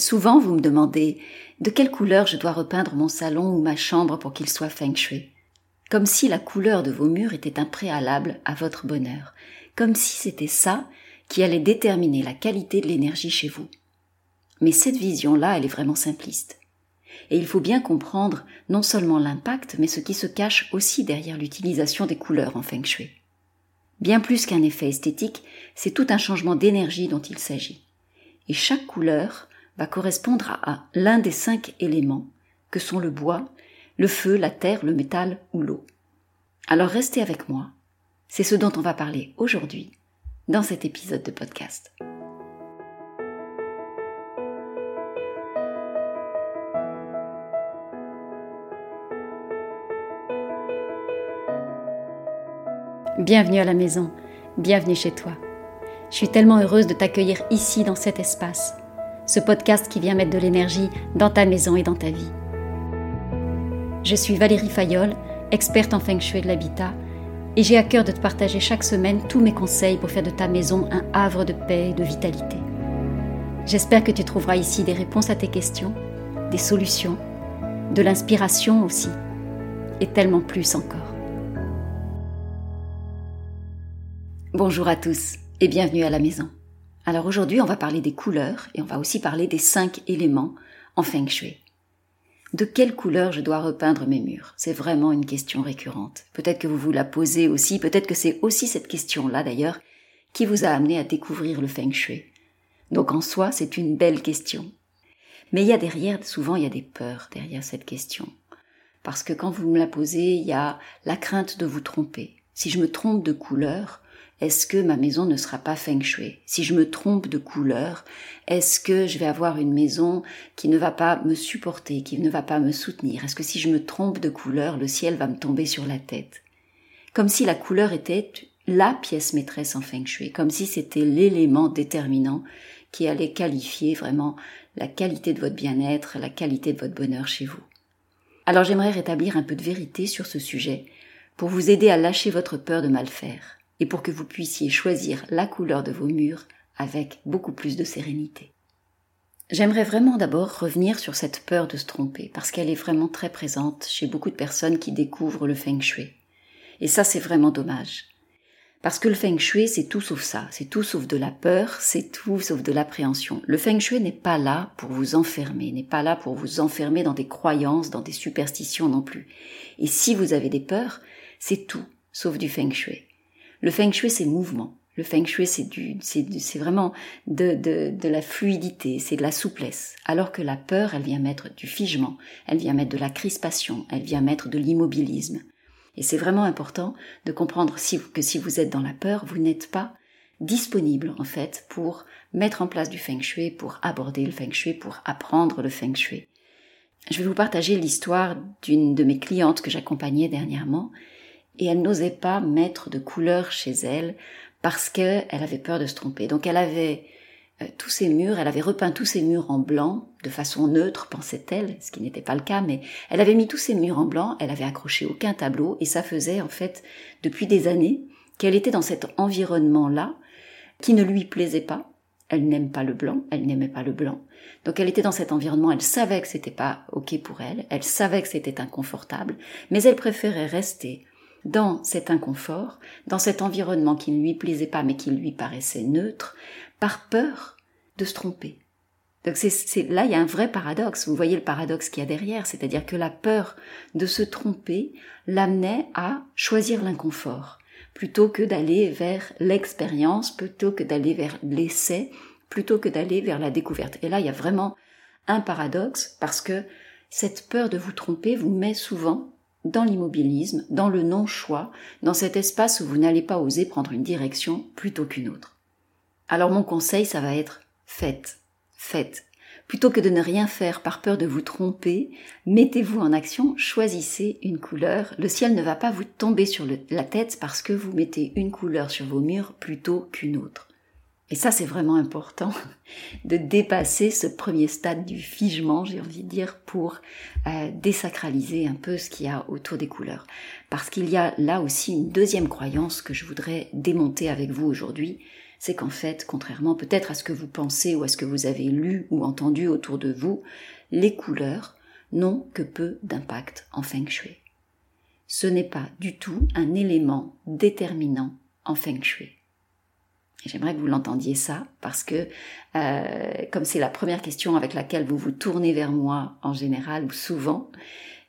Souvent, vous me demandez de quelle couleur je dois repeindre mon salon ou ma chambre pour qu'il soit feng shui? Comme si la couleur de vos murs était un préalable à votre bonheur. Comme si c'était ça qui allait déterminer la qualité de l'énergie chez vous. Mais cette vision-là, elle est vraiment simpliste. Et il faut bien comprendre non seulement l'impact, mais ce qui se cache aussi derrière l'utilisation des couleurs en feng shui. Bien plus qu'un effet esthétique, c'est tout un changement d'énergie dont il s'agit. Et chaque couleur va correspondre à l'un des cinq éléments que sont le bois, le feu, la terre, le métal ou l'eau. Alors restez avec moi, c'est ce dont on va parler aujourd'hui dans cet épisode de podcast. Bienvenue à la maison, bienvenue chez toi. Je suis tellement heureuse de t'accueillir ici dans cet espace, ce podcast qui vient mettre de l'énergie dans ta maison et dans ta vie. Je suis Valérie Fayolle, experte en feng shui de l'habitat, et j'ai à cœur de te partager chaque semaine tous mes conseils pour faire de ta maison un havre de paix et de vitalité. J'espère que tu trouveras ici des réponses à tes questions, des solutions, de l'inspiration aussi, et tellement plus encore. Bonjour à tous et bienvenue à la maison. Alors aujourd'hui on va parler des couleurs et on va aussi parler des cinq éléments en feng shui. De quelle couleur je dois repeindre mes murs? C'est vraiment une question récurrente. Peut-être que vous vous la posez aussi, peut-être que c'est aussi cette question-là d'ailleurs qui vous a amené à découvrir le feng shui. Donc en soi c'est une belle question. Mais il y a derrière, souvent il y a des peurs derrière cette question. Parce que quand vous me la posez, il y a la crainte de vous tromper. Si je me trompe de couleur, est-ce que ma maison ne sera pas feng shui? Si je me trompe de couleur, est-ce que je vais avoir une maison qui ne va pas me supporter, qui ne va pas me soutenir? Est-ce que si je me trompe de couleur, le ciel va me tomber sur la tête? Comme si la couleur était la pièce maîtresse en feng shui, comme si c'était l'élément déterminant qui allait qualifier vraiment la qualité de votre bien-être, la qualité de votre bonheur chez vous. Alors j'aimerais rétablir un peu de vérité sur ce sujet pour vous aider à lâcher votre peur de mal faire et pour que vous puissiez choisir la couleur de vos murs avec beaucoup plus de sérénité. J'aimerais vraiment d'abord revenir sur cette peur de se tromper, parce qu'elle est vraiment très présente chez beaucoup de personnes qui découvrent le feng shui. Et ça, c'est vraiment dommage. Parce que le feng shui, c'est tout sauf ça. C'est tout sauf de la peur, c'est tout sauf de l'appréhension. Le feng shui n'est pas là pour vous enfermer, n'est pas là pour vous enfermer dans des croyances, dans des superstitions non plus. Et si vous avez des peurs, c'est tout sauf du feng shui. Le feng shui, c'est mouvement. Le feng shui, c'est du, c'est vraiment de, la fluidité, c'est de la souplesse. Alors que la peur, elle vient mettre du figement, elle vient mettre de la crispation, elle vient mettre de l'immobilisme. Et c'est vraiment important de comprendre que si vous êtes dans la peur, vous n'êtes pas disponible, en fait, pour mettre en place du feng shui, pour aborder le feng shui, pour apprendre le feng shui. Je vais vous partager l'histoire d'une de mes clientes que j'accompagnais dernièrement et elle n'osait pas mettre de couleur chez elle parce qu'elle avait peur de se tromper. Donc elle avait euh, tous ses murs, elle avait repeint tous ses murs en blanc, de façon neutre, pensait-elle, ce qui n'était pas le cas, mais elle avait mis tous ses murs en blanc, elle avait accroché aucun tableau, et ça faisait en fait depuis des années qu'elle était dans cet environnement-là qui ne lui plaisait pas. Elle n'aime pas le blanc, elle n'aimait pas le blanc. Donc elle était dans cet environnement, elle savait que c'était pas ok pour elle, elle savait que c'était inconfortable, mais elle préférait rester dans cet inconfort, dans cet environnement qui ne lui plaisait pas mais qui lui paraissait neutre, par peur de se tromper. Donc là, il y a un vrai paradoxe. Vous voyez le paradoxe qu'il y a derrière, c'est-à-dire que la peur de se tromper l'amenait à choisir l'inconfort, plutôt que d'aller vers l'expérience, plutôt que d'aller vers l'essai, plutôt que d'aller vers la découverte. Et là, il y a vraiment un paradoxe, parce que cette peur de vous tromper vous met souvent dans l'immobilisme, dans le non-choix, dans cet espace où vous n'allez pas oser prendre une direction plutôt qu'une autre. Alors mon conseil, ça va être faites, faites. Plutôt que de ne rien faire par peur de vous tromper, mettez-vous en action, choisissez une couleur. Le ciel ne va pas vous tomber sur la tête parce que vous mettez une couleur sur vos murs plutôt qu'une autre. Et ça, c'est vraiment important de dépasser ce premier stade du figement, j'ai envie de dire, pour euh, désacraliser un peu ce qu'il y a autour des couleurs. Parce qu'il y a là aussi une deuxième croyance que je voudrais démonter avec vous aujourd'hui, c'est qu'en fait, contrairement peut-être à ce que vous pensez ou à ce que vous avez lu ou entendu autour de vous, les couleurs n'ont que peu d'impact en feng shui. Ce n'est pas du tout un élément déterminant en feng shui. J'aimerais que vous l'entendiez ça parce que euh, comme c'est la première question avec laquelle vous vous tournez vers moi en général ou souvent,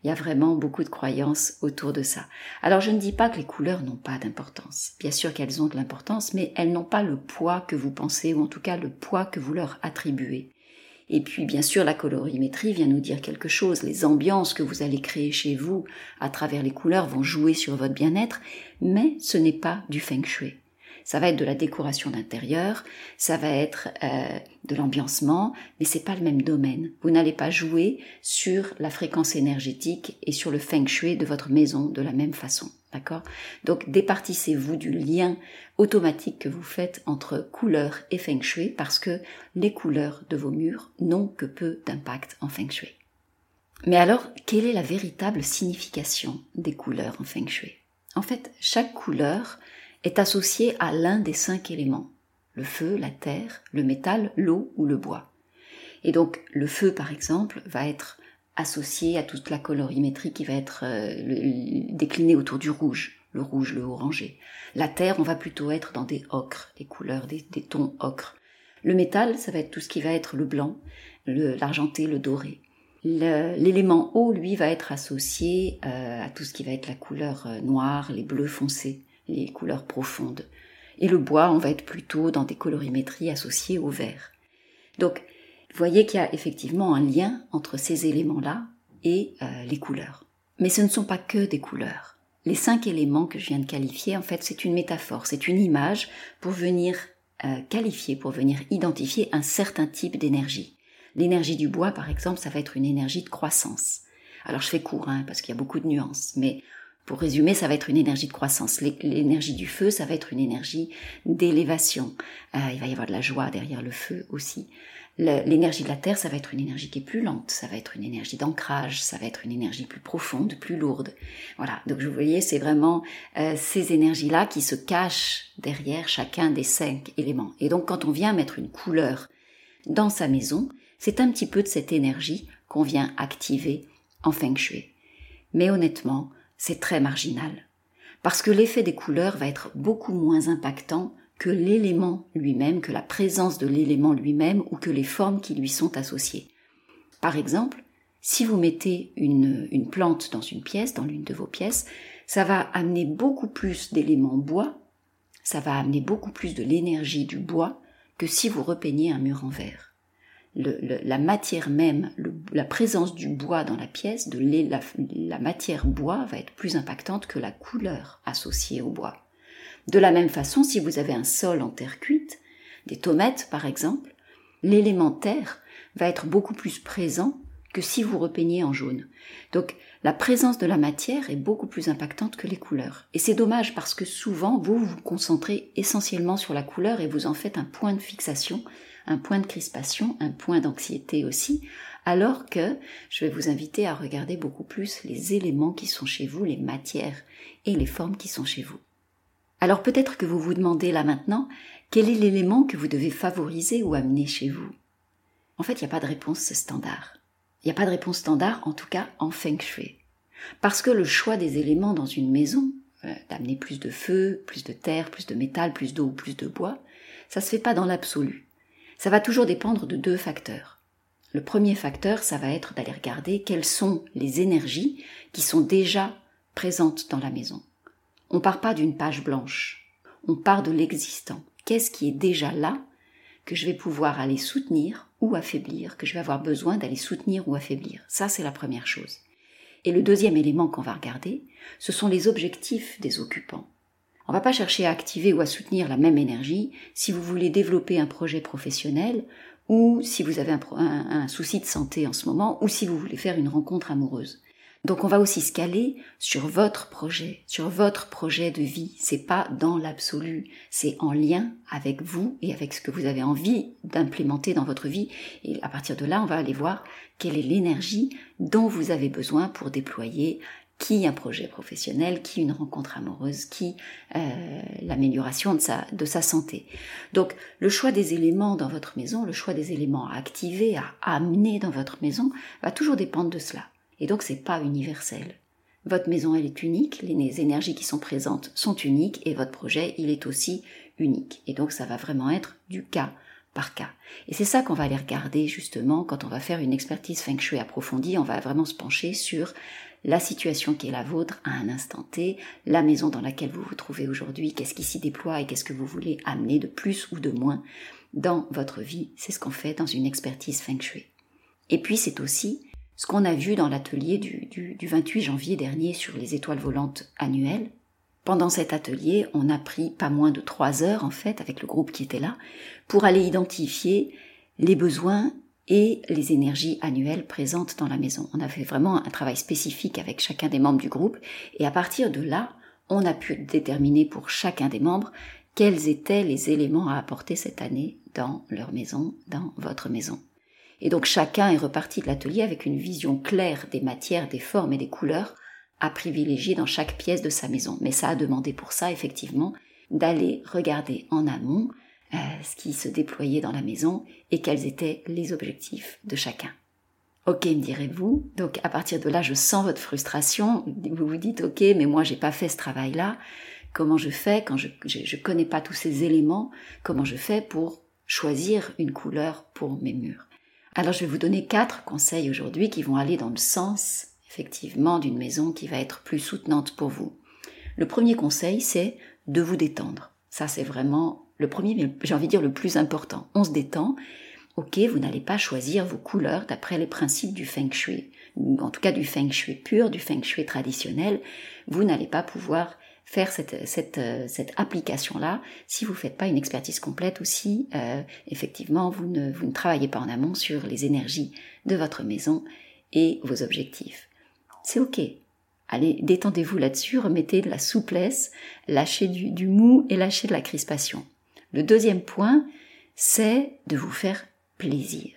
il y a vraiment beaucoup de croyances autour de ça. Alors je ne dis pas que les couleurs n'ont pas d'importance. Bien sûr qu'elles ont de l'importance, mais elles n'ont pas le poids que vous pensez, ou en tout cas le poids que vous leur attribuez. Et puis bien sûr la colorimétrie vient nous dire quelque chose. Les ambiances que vous allez créer chez vous à travers les couleurs vont jouer sur votre bien-être, mais ce n'est pas du feng shui ça va être de la décoration d'intérieur, ça va être euh, de l'ambiancement, mais c'est pas le même domaine. Vous n'allez pas jouer sur la fréquence énergétique et sur le feng shui de votre maison de la même façon. D'accord? Donc départissez-vous du lien automatique que vous faites entre couleur et feng shui parce que les couleurs de vos murs n'ont que peu d'impact en feng shui. Mais alors, quelle est la véritable signification des couleurs en feng shui? En fait, chaque couleur est associé à l'un des cinq éléments, le feu, la terre, le métal, l'eau ou le bois. Et donc le feu, par exemple, va être associé à toute la colorimétrie qui va être euh, déclinée autour du rouge, le rouge, le orangé. La terre, on va plutôt être dans des ocres, des couleurs, des, tons ocres. Le métal, ça va être tout ce qui va être le blanc, l'argenté, le, doré. L'élément eau, lui, va être associé euh, à tout ce qui va être la couleur euh, noire, les bleus foncés les couleurs profondes. Et le bois, on va être plutôt dans des colorimétries associées au vert. Donc, vous voyez qu'il y a effectivement un lien entre ces éléments-là et euh, les couleurs. Mais ce ne sont pas que des couleurs. Les cinq éléments que je viens de qualifier, en fait, c'est une métaphore, c'est une image pour venir euh, qualifier, pour venir identifier un certain type d'énergie. L'énergie du bois, par exemple, ça va être une énergie de croissance. Alors je fais court, hein, parce qu'il y a beaucoup de nuances, mais pour résumer, ça va être une énergie de croissance. L'énergie du feu, ça va être une énergie d'élévation. Euh, il va y avoir de la joie derrière le feu aussi. L'énergie de la terre, ça va être une énergie qui est plus lente, ça va être une énergie d'ancrage, ça va être une énergie plus profonde, plus lourde. Voilà, donc vous voyez, c'est vraiment euh, ces énergies-là qui se cachent derrière chacun des cinq éléments. Et donc quand on vient mettre une couleur dans sa maison, c'est un petit peu de cette énergie qu'on vient activer en feng shui. Mais honnêtement, c'est très marginal. Parce que l'effet des couleurs va être beaucoup moins impactant que l'élément lui-même, que la présence de l'élément lui-même ou que les formes qui lui sont associées. Par exemple, si vous mettez une, plante dans une pièce, dans l'une de vos pièces, ça va amener beaucoup plus d'éléments bois, ça va amener beaucoup plus de l'énergie du bois que si vous repeignez un mur en verre la matière même, la présence du bois dans la pièce, de la, la matière bois va être plus impactante que la couleur associée au bois. De la même façon, si vous avez un sol en terre cuite, des tomates par exemple, l'élément terre va être beaucoup plus présent que si vous repeignez en jaune. Donc la présence de la matière est beaucoup plus impactante que les couleurs. Et c'est dommage parce que souvent vous vous concentrez essentiellement sur la couleur et vous en faites un point de fixation un point de crispation, un point d'anxiété aussi, alors que je vais vous inviter à regarder beaucoup plus les éléments qui sont chez vous, les matières et les formes qui sont chez vous. Alors peut-être que vous vous demandez là maintenant quel est l'élément que vous devez favoriser ou amener chez vous? En fait, il n'y a pas de réponse standard. Il n'y a pas de réponse standard, en tout cas en feng shui. Parce que le choix des éléments dans une maison, euh, d'amener plus de feu, plus de terre, plus de métal, plus d'eau ou plus de bois, ça se fait pas dans l'absolu ça va toujours dépendre de deux facteurs. Le premier facteur, ça va être d'aller regarder quelles sont les énergies qui sont déjà présentes dans la maison. On part pas d'une page blanche. On part de l'existant. Qu'est-ce qui est déjà là que je vais pouvoir aller soutenir ou affaiblir, que je vais avoir besoin d'aller soutenir ou affaiblir? Ça, c'est la première chose. Et le deuxième élément qu'on va regarder, ce sont les objectifs des occupants. On va pas chercher à activer ou à soutenir la même énergie si vous voulez développer un projet professionnel ou si vous avez un, un, souci de santé en ce moment ou si vous voulez faire une rencontre amoureuse. Donc on va aussi se caler sur votre projet, sur votre projet de vie. C'est pas dans l'absolu, c'est en lien avec vous et avec ce que vous avez envie d'implémenter dans votre vie. Et à partir de là, on va aller voir quelle est l'énergie dont vous avez besoin pour déployer qui un projet professionnel, qui une rencontre amoureuse, qui euh, l'amélioration de sa, santé. Donc le choix des éléments dans votre maison, le choix des éléments à activer, à amener dans votre maison, va toujours dépendre de cela. Et donc c'est pas universel. Votre maison, elle est unique, les énergies qui sont présentes sont uniques et votre projet, il est aussi unique. Et donc ça va vraiment être du cas par cas. Et c'est ça qu'on va aller regarder justement quand on va faire une expertise feng shui approfondie, on va vraiment se pencher sur la situation qui est la vôtre à un instant T, la maison dans laquelle vous vous trouvez aujourd'hui, qu'est-ce qui s'y déploie et qu'est-ce que vous voulez amener de plus ou de moins dans votre vie. C'est ce qu'on fait dans une expertise feng shui. Et puis c'est aussi ce qu'on a vu dans l'atelier du, du, 28 janvier dernier sur les étoiles volantes annuelles. Pendant cet atelier, on a pris pas moins de trois heures en fait avec le groupe qui était là pour aller identifier les besoins et les énergies annuelles présentes dans la maison. On a fait vraiment un travail spécifique avec chacun des membres du groupe et à partir de là, on a pu déterminer pour chacun des membres quels étaient les éléments à apporter cette année dans leur maison, dans votre maison. Et donc chacun est reparti de l'atelier avec une vision claire des matières, des formes et des couleurs à privilégier dans chaque pièce de sa maison. Mais ça a demandé pour ça, effectivement, d'aller regarder en amont euh, ce qui se déployait dans la maison et quels étaient les objectifs de chacun. Ok, me direz-vous. Donc à partir de là, je sens votre frustration. Vous vous dites, ok, mais moi j'ai pas fait ce travail-là. Comment je fais quand je, je, connais pas tous ces éléments? Comment je fais pour choisir une couleur pour mes murs? Alors je vais vous donner quatre conseils aujourd'hui qui vont aller dans le sens effectivement d'une maison qui va être plus soutenante pour vous. Le premier conseil, c'est de vous détendre. Ça, c'est vraiment le premier, mais j'ai envie de dire le plus important. On se détend. Ok, vous n'allez pas choisir vos couleurs d'après les principes du feng shui, ou en tout cas du feng shui pur, du feng shui traditionnel. Vous n'allez pas pouvoir faire cette, euh, application-là si vous ne faites pas une expertise complète ou si euh, effectivement vous ne, travaillez pas en amont sur les énergies de votre maison et vos objectifs. C'est ok. Allez, détendez-vous là-dessus, remettez de la souplesse, lâchez du mou et lâchez de la crispation. Le deuxième point, c'est de vous faire plaisir.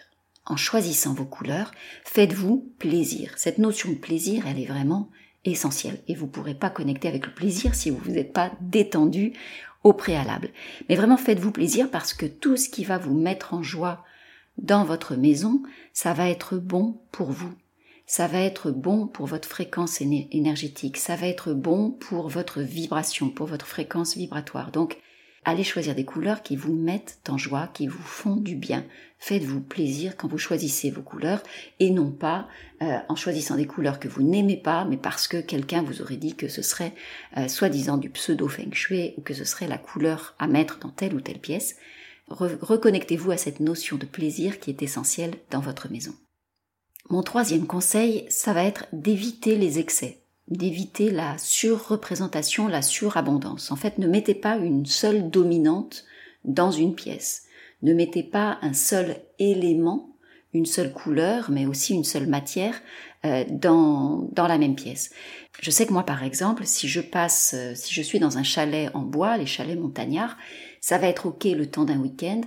En choisissant vos couleurs, faites-vous plaisir. Cette notion de plaisir, elle est vraiment essentielle. Et vous ne pourrez pas connecter avec le plaisir si vous vous êtes pas détendu au préalable. Mais vraiment, faites-vous plaisir parce que tout ce qui va vous mettre en joie dans votre maison, ça va être bon pour vous. Ça va être bon pour votre fréquence énergétique. Ça va être bon pour votre vibration, pour votre fréquence vibratoire. Donc, Allez choisir des couleurs qui vous mettent en joie, qui vous font du bien. Faites-vous plaisir quand vous choisissez vos couleurs et non pas euh, en choisissant des couleurs que vous n'aimez pas, mais parce que quelqu'un vous aurait dit que ce serait euh, soi-disant du pseudo feng shui ou que ce serait la couleur à mettre dans telle ou telle pièce. Reconnectez-vous à cette notion de plaisir qui est essentielle dans votre maison. Mon troisième conseil, ça va être d'éviter les excès d'éviter la surreprésentation, la surabondance. En fait, ne mettez pas une seule dominante dans une pièce. Ne mettez pas un seul élément, une seule couleur, mais aussi une seule matière euh, dans, dans la même pièce. Je sais que moi, par exemple, si je passe, euh, si je suis dans un chalet en bois, les chalets montagnards, ça va être ok le temps d'un week-end,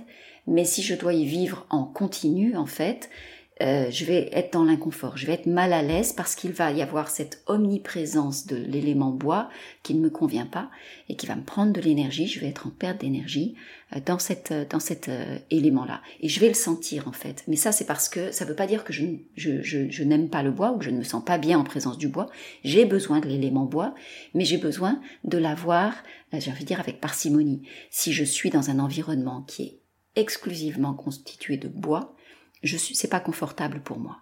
mais si je dois y vivre en continu, en fait, euh, je vais être dans l'inconfort, je vais être mal à l'aise parce qu'il va y avoir cette omniprésence de l'élément bois qui ne me convient pas et qui va me prendre de l'énergie, je vais être en perte d'énergie euh, dans cette euh, dans cet élément-là et je vais le sentir en fait. Mais ça c'est parce que ça veut pas dire que je, je n'aime pas le bois ou que je ne me sens pas bien en présence du bois. J'ai besoin de l'élément bois, mais j'ai besoin de l'avoir, j'ai envie de dire avec parcimonie. Si je suis dans un environnement qui est exclusivement constitué de bois, je suis, c'est pas confortable pour moi.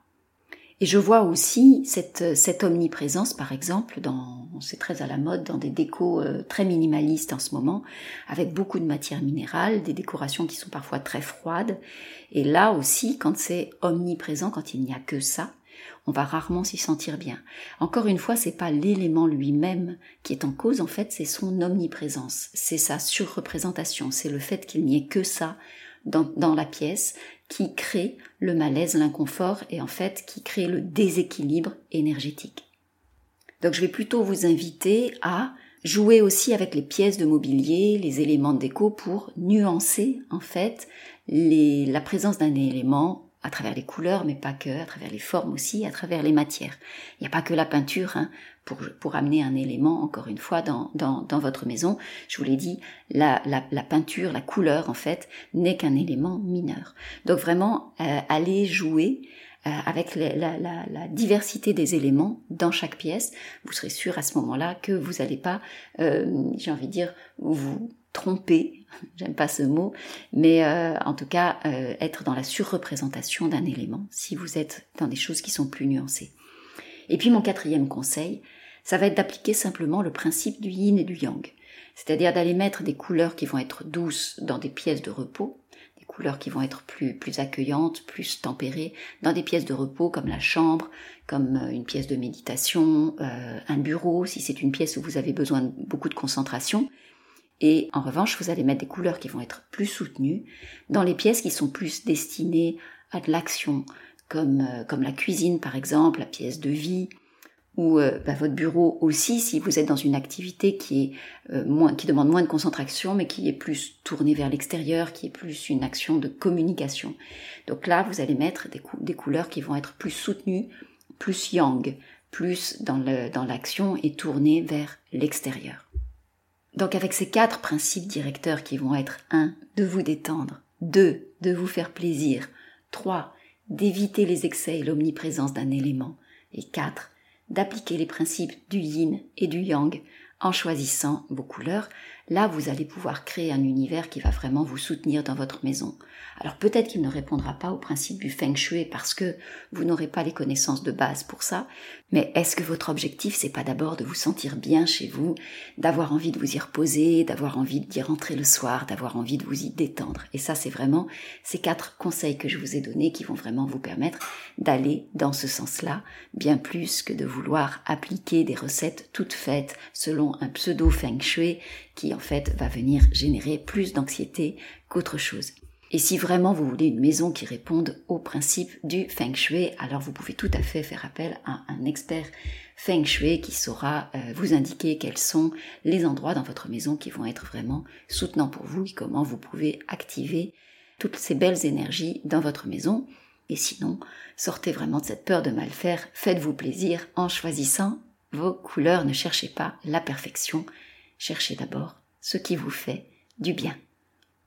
Et je vois aussi cette, omniprésence, par exemple, dans, c'est très à la mode, dans des décos euh, très minimalistes en ce moment, avec beaucoup de matières minérales, des décorations qui sont parfois très froides. Et là aussi, quand c'est omniprésent, quand il n'y a que ça, on va rarement s'y sentir bien. Encore une fois, c'est pas l'élément lui-même qui est en cause, en fait, c'est son omniprésence, c'est sa surreprésentation, c'est le fait qu'il n'y ait que ça dans, la pièce qui crée le malaise, l'inconfort et en fait qui crée le déséquilibre énergétique. Donc je vais plutôt vous inviter à jouer aussi avec les pièces de mobilier, les éléments de déco pour nuancer en fait les, la présence d'un élément à travers les couleurs, mais pas que, à travers les formes aussi, à travers les matières. Il n'y a pas que la peinture hein, pour, pour amener un élément, encore une fois, dans, dans, dans votre maison. Je vous l'ai dit, la, la, la, peinture, la couleur, en fait, n'est qu'un élément mineur. Donc vraiment, euh, allez jouer euh, avec la, la, la, diversité des éléments dans chaque pièce. Vous serez sûr à ce moment-là que vous n'allez pas, euh, j'ai envie de dire, vous tromper, j'aime pas ce mot, mais euh, en tout cas euh, être dans la surreprésentation d'un élément si vous êtes dans des choses qui sont plus nuancées. Et puis mon quatrième conseil, ça va être d'appliquer simplement le principe du yin et du yang, c'est-à-dire d'aller mettre des couleurs qui vont être douces dans des pièces de repos, des couleurs qui vont être plus, plus accueillantes, plus tempérées, dans des pièces de repos comme la chambre, comme euh, une pièce de méditation, un bureau, si c'est une pièce où vous avez besoin de beaucoup de concentration, et en revanche, vous allez mettre des couleurs qui vont être plus soutenues dans les pièces qui sont plus destinées à de l'action, comme, euh, comme la cuisine par exemple, la pièce de vie, ou euh, bah, votre bureau aussi, si vous êtes dans une activité qui est euh, moins, qui demande moins de concentration, mais qui est plus tournée vers l'extérieur, qui est plus une action de communication. Donc là, vous allez mettre des, des couleurs qui vont être plus soutenues, plus yang, plus dans l'action dans et tournées vers l'extérieur. Donc avec ces quatre principes directeurs qui vont être 1. de vous détendre, 2. de vous faire plaisir, 3. d'éviter les excès et l'omniprésence d'un élément, et 4. d'appliquer les principes du yin et du yang en choisissant vos couleurs, là vous allez pouvoir créer un univers qui va vraiment vous soutenir dans votre maison. Alors peut-être qu'il ne répondra pas au principe du feng shui parce que vous n'aurez pas les connaissances de base pour ça, mais est-ce que votre objectif c'est pas d'abord de vous sentir bien chez vous, d'avoir envie de vous y reposer, d'avoir envie d'y rentrer le soir, d'avoir envie de vous y détendre? Et ça c'est vraiment ces quatre conseils que je vous ai donnés qui vont vraiment vous permettre d'aller dans ce sens-là, bien plus que de vouloir appliquer des recettes toutes faites selon un pseudo feng shui qui fait va venir générer plus d'anxiété qu'autre chose. Et si vraiment vous voulez une maison qui réponde aux principes du Feng Shui, alors vous pouvez tout à fait faire appel à un expert Feng Shui qui saura euh, vous indiquer quels sont les endroits dans votre maison qui vont être vraiment soutenants pour vous et comment vous pouvez activer toutes ces belles énergies dans votre maison. Et sinon, sortez vraiment de cette peur de mal faire, faites-vous plaisir en choisissant vos couleurs, ne cherchez pas la perfection, cherchez d'abord ce qui vous fait du bien.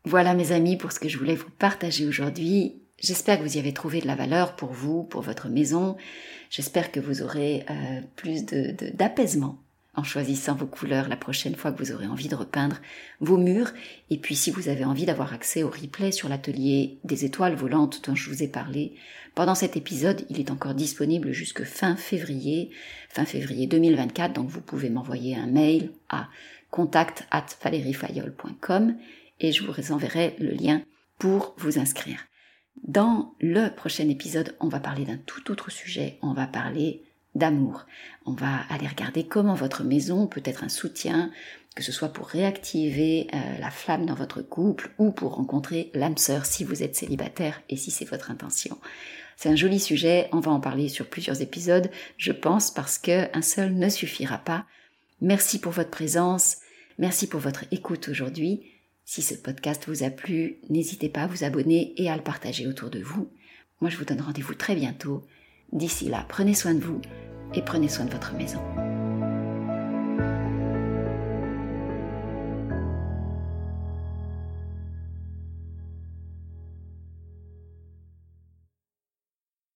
Voilà mes amis pour ce que je voulais vous partager aujourd'hui. J'espère que vous y avez trouvé de la valeur pour vous, pour votre maison. J'espère que vous aurez euh, plus d'apaisement en choisissant vos couleurs la prochaine fois que vous aurez envie de repeindre vos murs. Et puis si vous avez envie d'avoir accès au replay sur l'atelier des étoiles volantes dont je vous ai parlé, pendant cet épisode, il est encore disponible jusque fin février, fin février 2024, donc vous pouvez m'envoyer un mail à contact at et je vous enverrai le lien pour vous inscrire. Dans le prochain épisode, on va parler d'un tout autre sujet. On va parler d'amour. On va aller regarder comment votre maison peut être un soutien, que ce soit pour réactiver euh, la flamme dans votre couple ou pour rencontrer l'âme sœur si vous êtes célibataire et si c'est votre intention. C'est un joli sujet, on va en parler sur plusieurs épisodes, je pense, parce que un seul ne suffira pas. Merci pour votre présence, merci pour votre écoute aujourd'hui. Si ce podcast vous a plu, n'hésitez pas à vous abonner et à le partager autour de vous. Moi, je vous donne rendez-vous très bientôt. D'ici là, prenez soin de vous et prenez soin de votre maison.